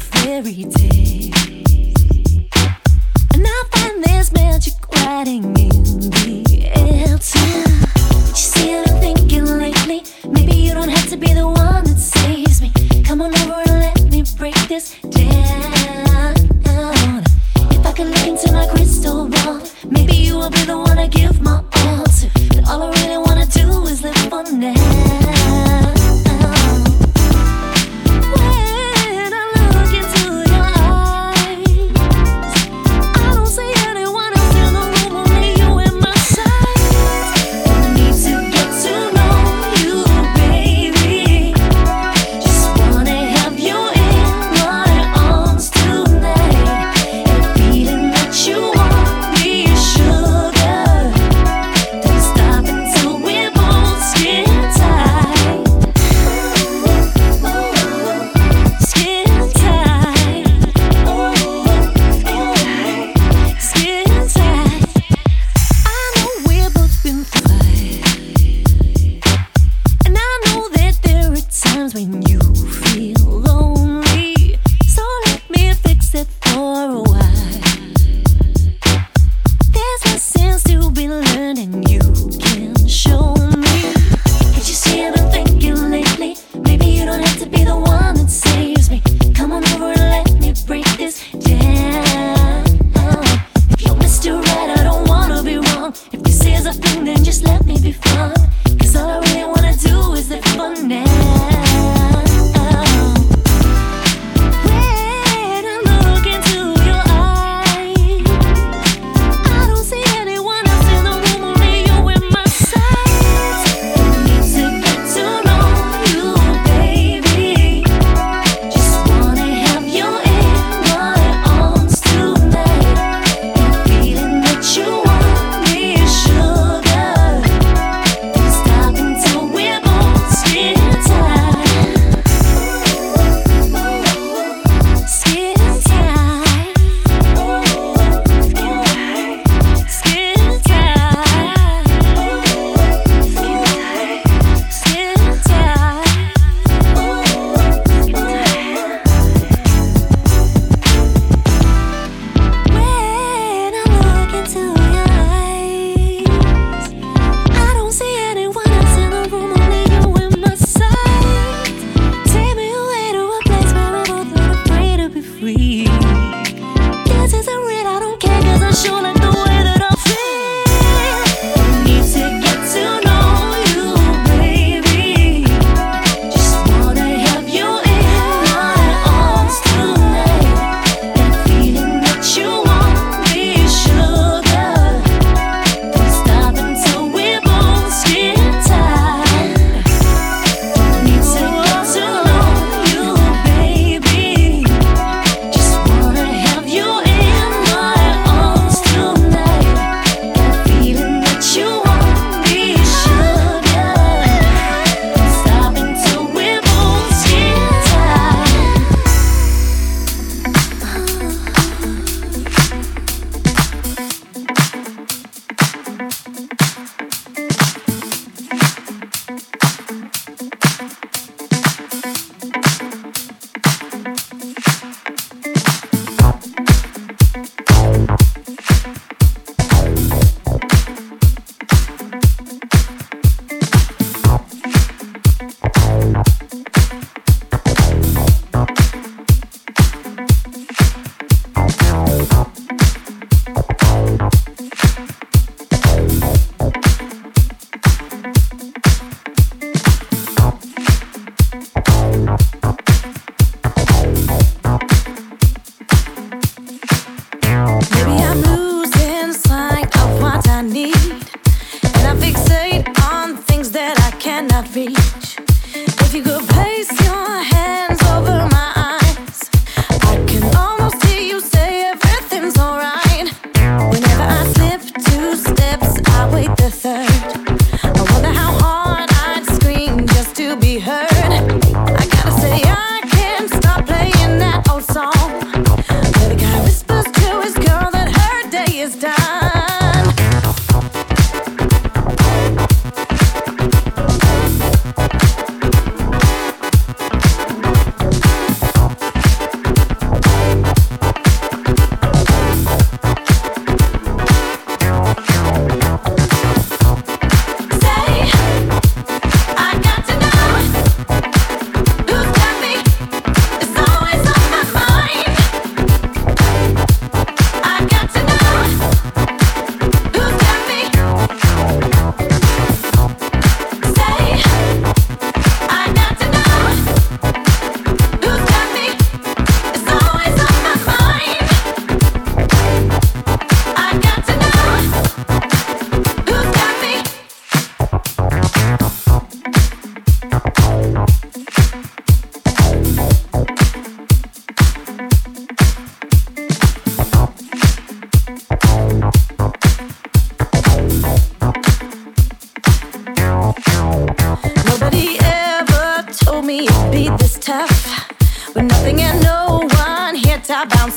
fairy tale. And I find there's magic writing in the air too. What you saying and thinking lately? Maybe you don't have to be the one that saves me. Come on over and let me break this down. If I could look into my crystal ball, maybe you will be the one I give my all to. But all I really wanna do is live for now.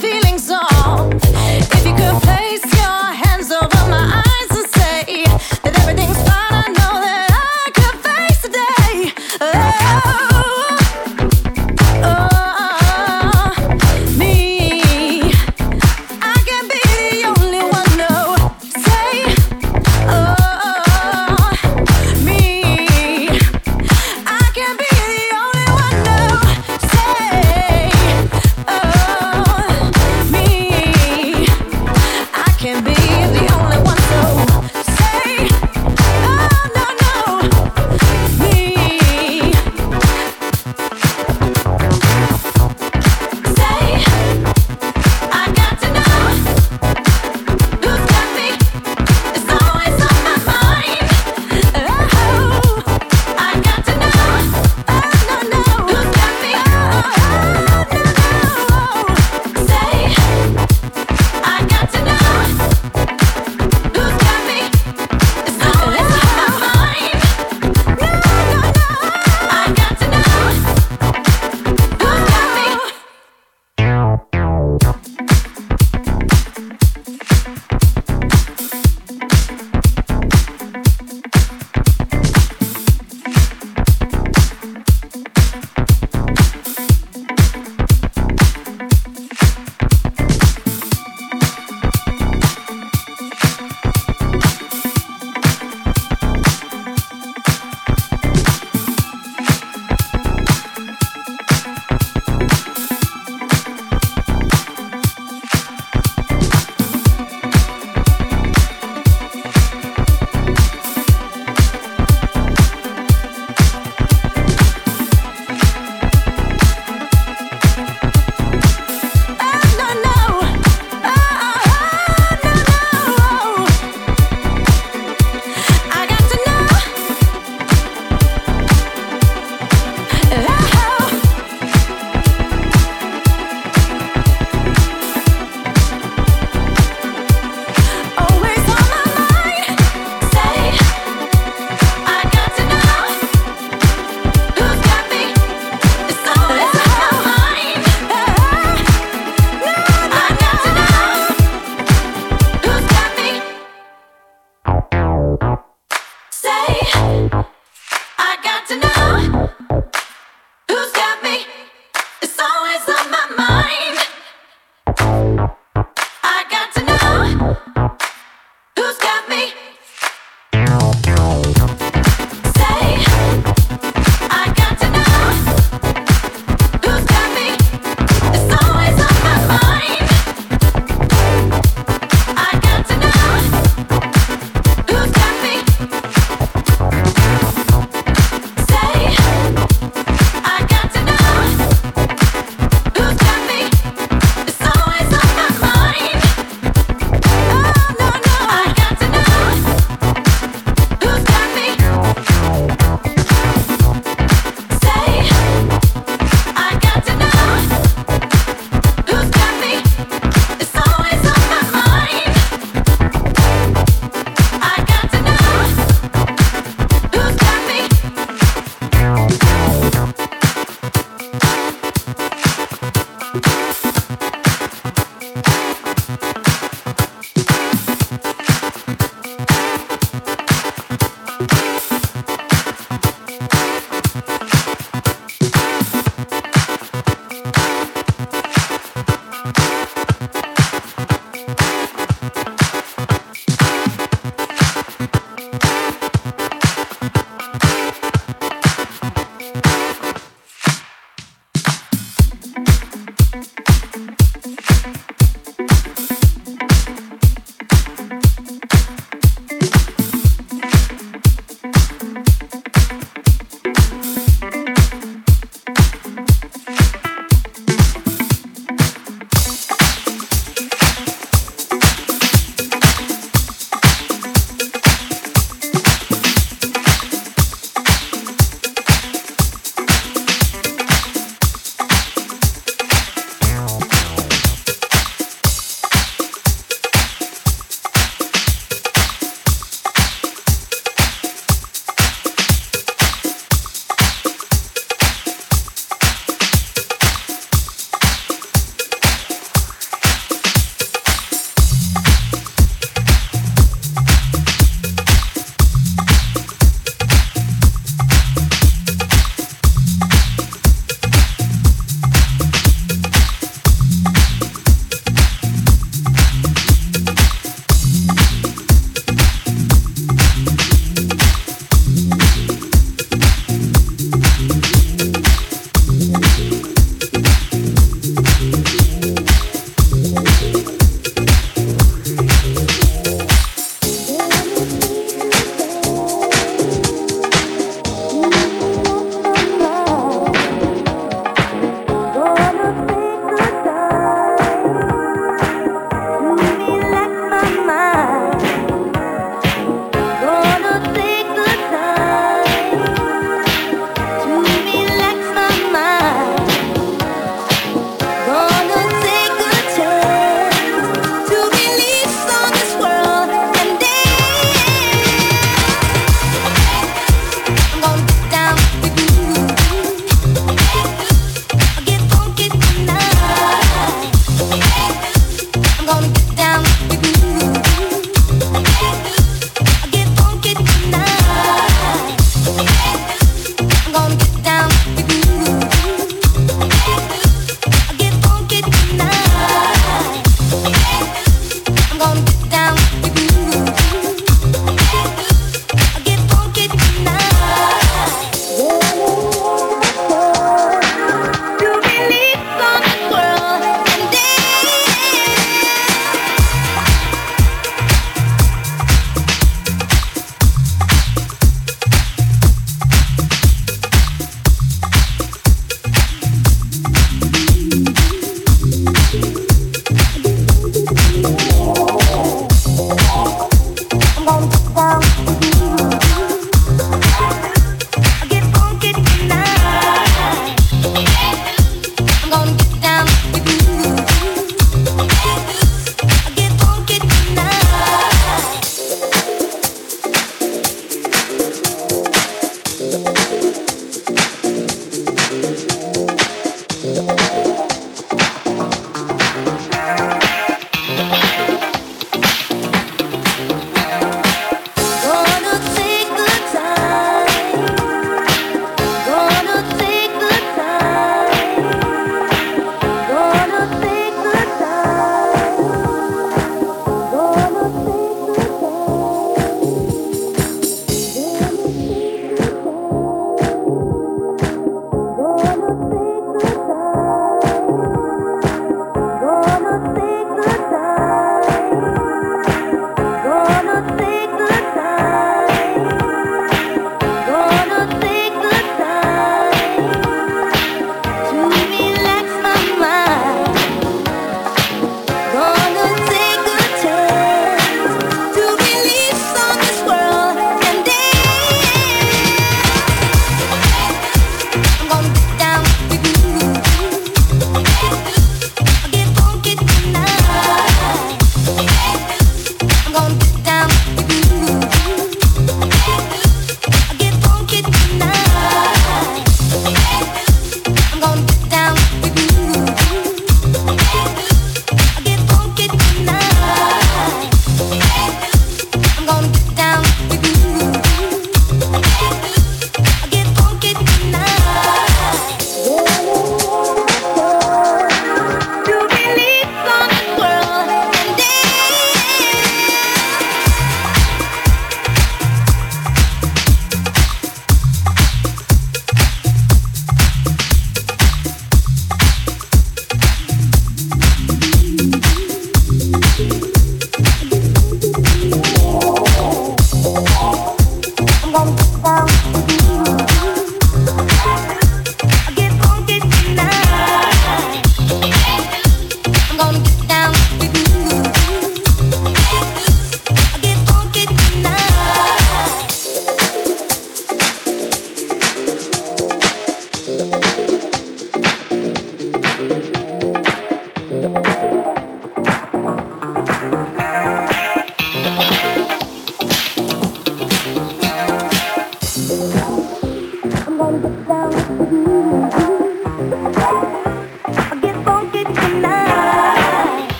feeling.